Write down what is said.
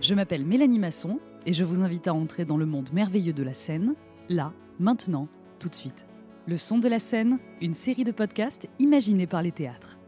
Je m'appelle Mélanie Masson et je vous invite à entrer dans le monde merveilleux de la scène, là, maintenant, tout de suite. Le son de la scène, une série de podcasts imaginés par les théâtres.